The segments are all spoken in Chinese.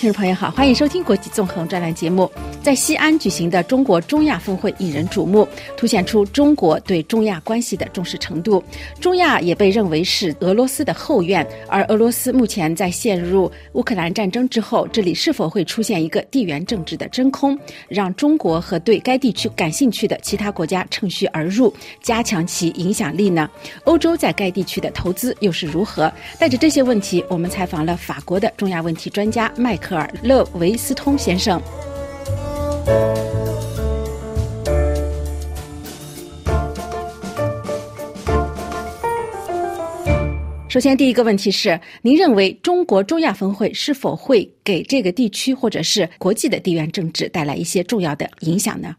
听众朋友好，欢迎收听国际纵横专栏节目。在西安举行的中国中亚峰会引人瞩目，凸显出中国对中亚关系的重视程度。中亚也被认为是俄罗斯的后院，而俄罗斯目前在陷入乌克兰战争之后，这里是否会出现一个地缘政治的真空，让中国和对该地区感兴趣的其他国家趁虚而入，加强其影响力呢？欧洲在该地区的投资又是如何？带着这些问题，我们采访了法国的中亚问题专家麦克。科尔勒维斯通先生，首先，第一个问题是：您认为中国中亚峰会是否会给这个地区或者是国际的地缘政治带来一些重要的影响呢？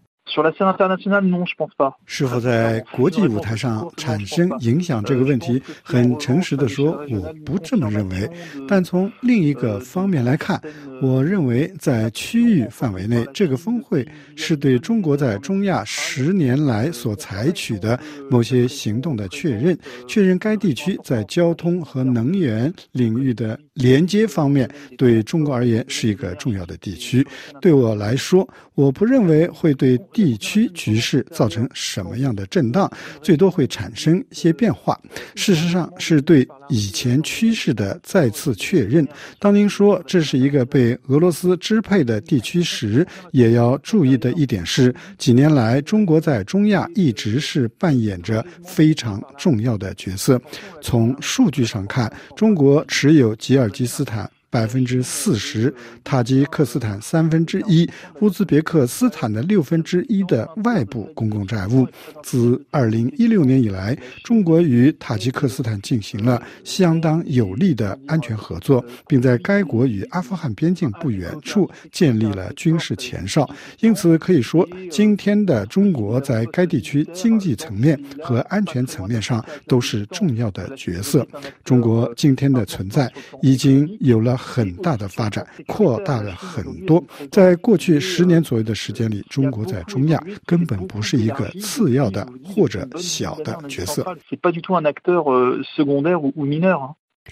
是否在国际舞台上产生影响这个问题，很诚实的说，我不这么认为。但从另一个方面来看，我认为在区域范围内，这个峰会是对中国在中亚十年来所采取的某些行动的确认，确认该地区在交通和能源领域的连接方面对中国而言是一个重要的地区。对我来说，我不认为会对。地区局势造成什么样的震荡，最多会产生一些变化。事实上，是对以前趋势的再次确认。当您说这是一个被俄罗斯支配的地区时，也要注意的一点是，几年来中国在中亚一直是扮演着非常重要的角色。从数据上看，中国持有吉尔吉斯坦。百分之四十，塔吉克斯坦三分之一，乌兹别克斯坦的六分之一的外部公共债务。自二零一六年以来，中国与塔吉克斯坦进行了相当有力的安全合作，并在该国与阿富汗边境不远处建立了军事前哨。因此，可以说，今天的中国在该地区经济层面和安全层面上都是重要的角色。中国今天的存在已经有了。很大的发展，扩大了很多。在过去十年左右的时间里，中国在中亚根本不是一个次要的或者小的角色。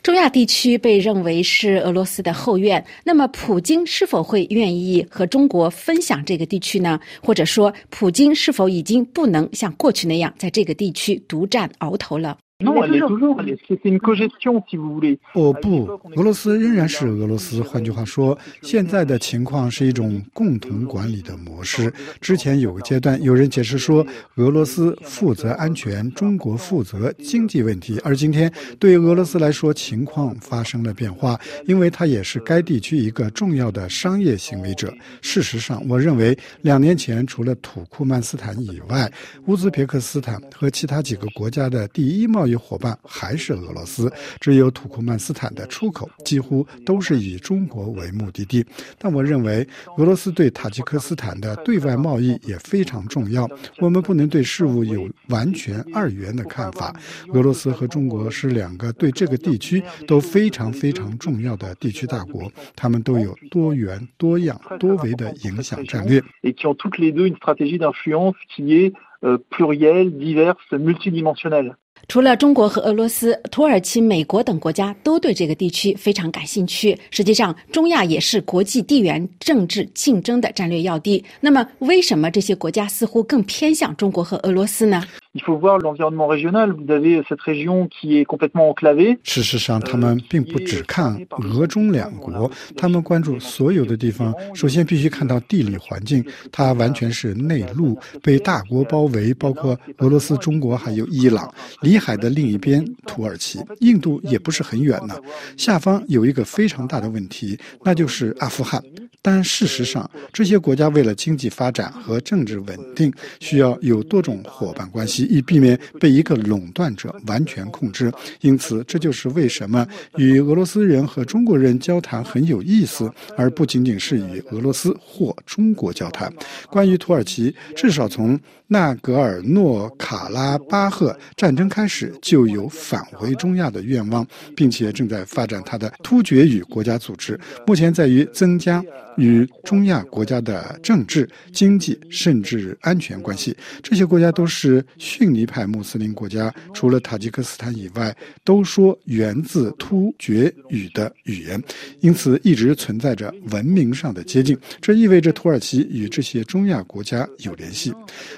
中亚地区被认为是俄罗斯的后院，那么普京是否会愿意和中国分享这个地区呢？或者说，普京是否已经不能像过去那样在这个地区独占鳌头了？哦不，俄罗斯仍然是俄罗斯。换句话说，现在的情况是一种共同管理的模式。之前有个阶段，有人解释说，俄罗斯负责安全，中国负责经济问题。而今天，对俄罗斯来说，情况发生了变化，因为它也是该地区一个重要的商业行为者。事实上，我认为两年前，除了土库曼斯坦以外，乌兹别克斯坦和其他几个国家的第一贸易伙伴还是俄罗斯，只有土库曼斯坦的出口几乎都是以中国为目的地。但我认为，俄罗斯对塔吉克斯坦的对外贸易也非常重要。我们不能对事物有完全二元的看法。俄罗斯和中国是两个对这个地区都非常非常重要的地区大国，他们都有多元、多样、多维的影响战略。除了中国和俄罗斯，土耳其、美国等国家都对这个地区非常感兴趣。实际上，中亚也是国际地缘政治竞争的战略要地。那么，为什么这些国家似乎更偏向中国和俄罗斯呢？事实上，他们并不只看俄中两国，他们关注所有的地方。首先，必须看到地理环境，它完全是内陆，被大国包围，包括俄罗斯、中国还有伊朗。里海的另一边，土耳其、印度也不是很远呢。下方有一个非常大的问题，那就是阿富汗。但事实上，这些国家为了经济发展和政治稳定，需要有多种伙伴关系，以避免被一个垄断者完全控制。因此，这就是为什么与俄罗斯人和中国人交谈很有意思，而不仅仅是与俄罗斯或中国交谈。关于土耳其，至少从纳格尔诺卡拉巴赫战争开始就有返回中亚的愿望，并且正在发展它的突厥语国家组织。目前在于增加。与中亚国家的政治、经济甚至安全关系，这些国家都是逊尼派穆斯林国家，除了塔吉克斯坦以外，都说源自突厥语的语言，因此一直存在着文明上的接近。这意味着土耳其与这些中亚国家有联系。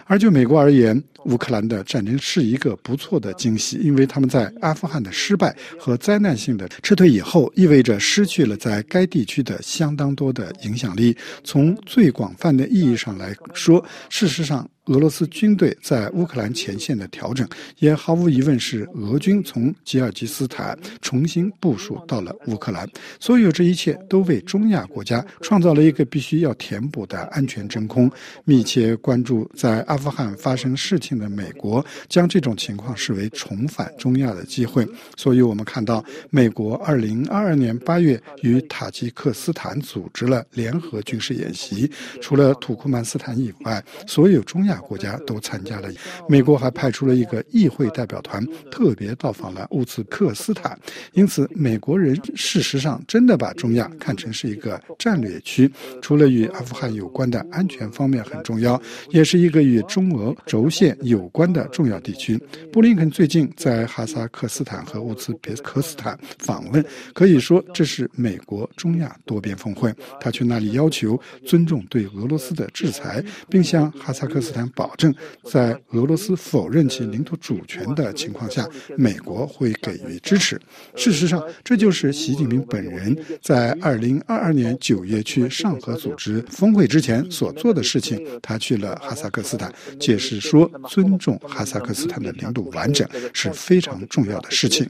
而就美国而言，乌克兰的战争是一个不错的惊喜，因为他们在阿富汗的失败和灾难性的撤退以后，意味着失去了在该地区的相当多的影响力。从最广泛的意义上来说，事实上。俄罗斯军队在乌克兰前线的调整，也毫无疑问是俄军从吉尔吉斯坦重新部署到了乌克兰。所有这一切都为中亚国家创造了一个必须要填补的安全真空。密切关注在阿富汗发生事情的美国，将这种情况视为重返中亚的机会。所以我们看到，美国2022年8月与塔吉克斯坦组织了联合军事演习，除了土库曼斯坦以外，所有中亚。国家都参加了，美国还派出了一个议会代表团，特别到访了乌兹克斯坦。因此，美国人事实上真的把中亚看成是一个战略区，除了与阿富汗有关的安全方面很重要，也是一个与中俄轴线有关的重要地区。布林肯最近在哈萨克斯坦和乌兹别克斯坦访问，可以说这是美国中亚多边峰会。他去那里要求尊重对俄罗斯的制裁，并向哈萨克斯坦。保证在俄罗斯否认其领土主权的情况下，美国会给予支持。事实上，这就是习近平本人在二零二二年九月去上合组织峰会之前所做的事情。他去了哈萨克斯坦，解释说，尊重哈萨克斯坦的领土完整是非常重要的事情。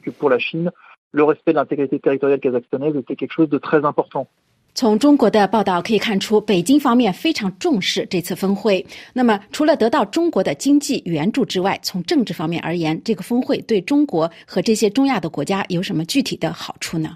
从中国的报道可以看出，北京方面非常重视这次峰会。那么，除了得到中国的经济援助之外，从政治方面而言，这个峰会对中国和这些中亚的国家有什么具体的好处呢？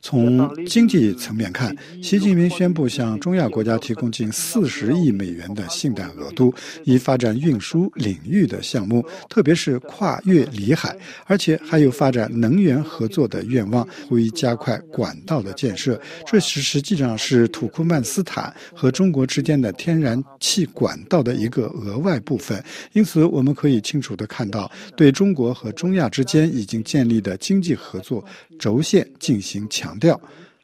从经济层面看，习近平宣布向中亚国家提供近四十亿美元的信贷额度，以发展运输领域的项目，特别是跨越里海，而且还有发展能源合作的愿望，呼吁加加快管道的建设。这是实际上是土库曼斯坦和中国之间的天然气管道的一个额外部分。因此，我们可以清楚地看到，对中国和中亚之间已经建立。的经济合作轴线进行强调。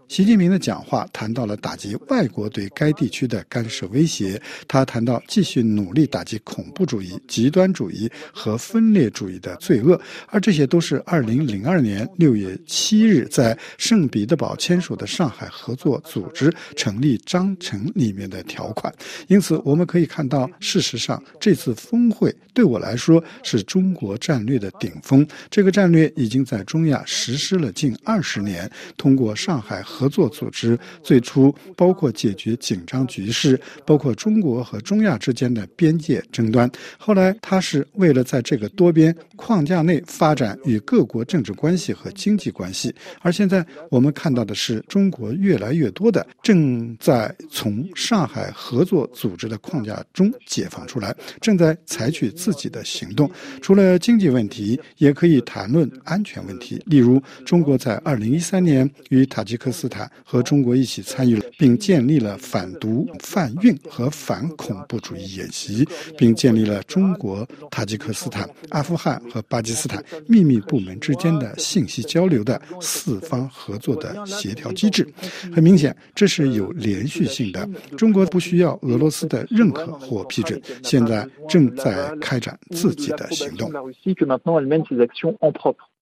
习近平的讲话谈到了打击外国对该地区的干涉威胁，他谈到继续努力打击恐怖主义、极端主义和分裂主义的罪恶，而这些都是2002年6月7日在圣彼得堡签署的上海合作组织成立章程里面的条款。因此，我们可以看到，事实上这次峰会对我来说是中国战略的顶峰。这个战略已经在中亚实施了近二十年，通过上海。合作组织最初包括解决紧张局势，包括中国和中亚之间的边界争端。后来，它是为了在这个多边框架内发展与各国政治关系和经济关系。而现在，我们看到的是，中国越来越多的正在从上海合作组织的框架中解放出来，正在采取自己的行动。除了经济问题，也可以谈论安全问题。例如，中国在二零一三年与塔吉克斯。斯坦和中国一起参与了，并建立了反毒贩运和反恐怖主义演习，并建立了中国、塔吉克斯坦、阿富汗和巴基斯坦秘密部门之间的信息交流的四方合作的协调机制。很明显，这是有连续性的。中国不需要俄罗斯的认可或批准，现在正在开展自己的行动。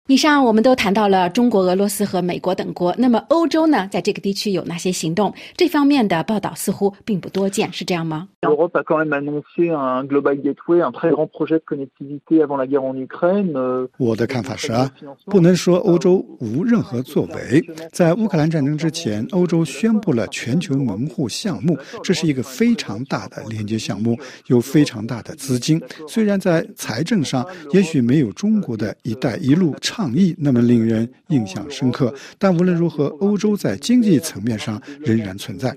以上我们都谈到了中国、俄罗斯和美国等国。那么欧洲呢，在这个地区有哪些行动？这方面的报道似乎并不多见，是这样吗？我的看法是啊，不能说欧洲无任何作为。在乌克兰战争之前，欧洲宣布了全球门户项目，这是一个非常大的连接项目，有非常大的资金。虽然在财政上也许没有中国的一带一路差。抗议那么令人印象深刻。但无论如何，欧洲在经济层面上仍然存在。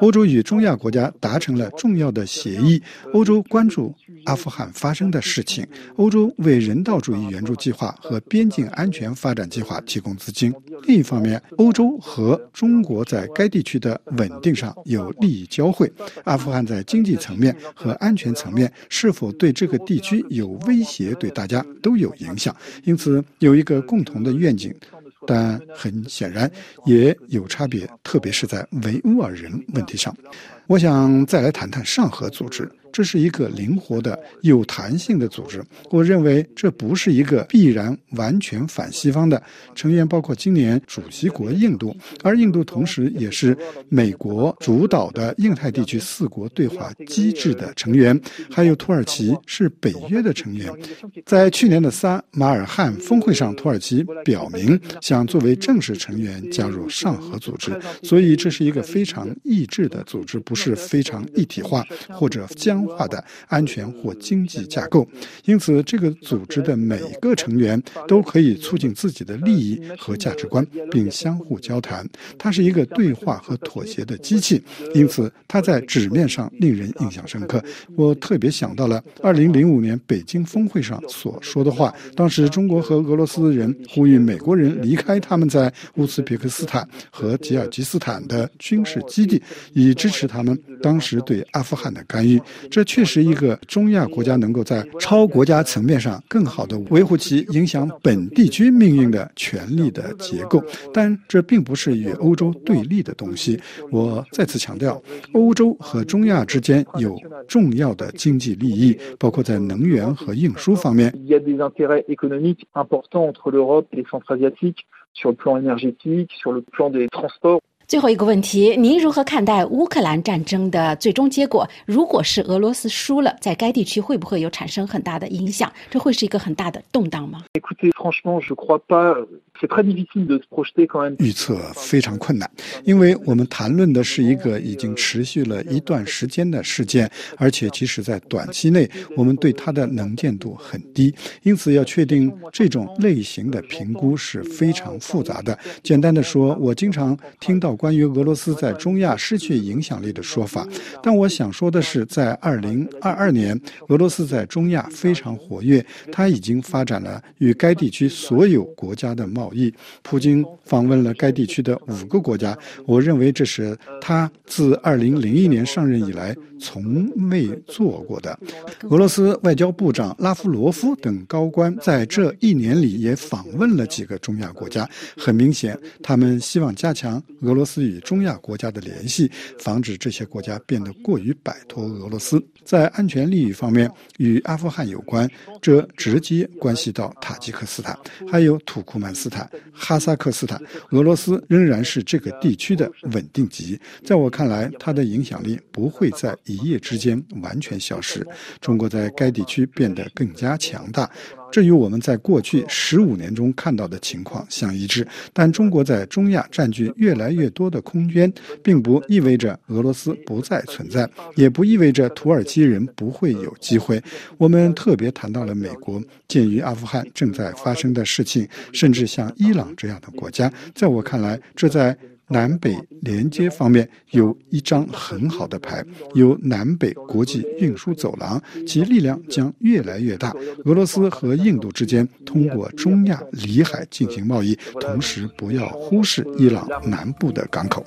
欧洲与中亚国家达成了重要的协议。欧洲关注阿富汗发生的事情。欧洲为人道主义援助计划和边境安全发展计划提供资金。另一方面，欧洲和中国在该地区的稳定上有利益交汇。阿富汗在经济层面和安全层面是否对这个地区有威胁，对大家都有影响。因此，有一个共同的愿景。但很显然也有差别，特别是在维吾尔人问题上。我想再来谈谈上合组织。这是一个灵活的、有弹性的组织。我认为这不是一个必然完全反西方的成员，包括今年主席国印度，而印度同时也是美国主导的印太地区四国对话机制的成员，还有土耳其是北约的成员。在去年的撒马尔罕峰会上，土耳其表明想作为正式成员加入上合组织，所以这是一个非常意志的组织，不是非常一体化或者将。化的安全或经济架构，因此这个组织的每一个成员都可以促进自己的利益和价值观，并相互交谈。它是一个对话和妥协的机器，因此它在纸面上令人印象深刻。我特别想到了2005年北京峰会上所说的话。当时中国和俄罗斯人呼吁美国人离开他们在乌兹别克斯坦和吉尔吉斯坦的军事基地，以支持他们当时对阿富汗的干预。这确实一个中亚国家能够在超国家层面上更好的维护其影响本地区命运的权利的结构，但这并不是与欧洲对立的东西。我再次强调，欧洲和中亚之间有重要的经济利益，包括在能源和运输方面。最后一个问题，您如何看待乌克兰战争的最终结果？如果是俄罗斯输了，在该地区会不会有产生很大的影响？这会是一个很大的动荡吗？预测非常困难，因为我们谈论的是一个已经持续了一段时间的事件，而且即使在短期内，我们对它的能见度很低，因此要确定这种类型的评估是非常复杂的。简单的说，我经常听到关于俄罗斯在中亚失去影响力的说法，但我想说的是，在二零二二年，俄罗斯在中亚非常活跃，它已经发展了与该地区所有国家的贸意。普京访问了该地区的五个国家，我认为这是他自二零零一年上任以来从未做过的。俄罗斯外交部长拉夫罗夫等高官在这一年里也访问了几个中亚国家，很明显，他们希望加强俄罗斯与中亚国家的联系，防止这些国家变得过于摆脱俄罗斯。在安全利益方面，与阿富汗有关，这直接关系到塔吉克斯坦，还有土库曼斯坦。哈萨克斯坦，俄罗斯仍然是这个地区的稳定级。在我看来，它的影响力不会在一夜之间完全消失。中国在该地区变得更加强大。这与我们在过去十五年中看到的情况相一致，但中国在中亚占据越来越多的空间，并不意味着俄罗斯不再存在，也不意味着土耳其人不会有机会。我们特别谈到了美国，鉴于阿富汗正在发生的事情，甚至像伊朗这样的国家，在我看来，这在。南北连接方面有一张很好的牌，有南北国际运输走廊，其力量将越来越大。俄罗斯和印度之间通过中亚里海进行贸易，同时不要忽视伊朗南部的港口。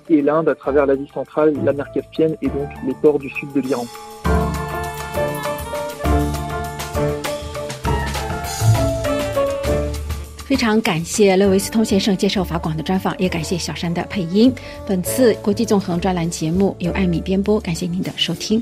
非常感谢勒维斯通先生接受法广的专访，也感谢小山的配音。本次国际纵横专栏节目由艾米编播，感谢您的收听。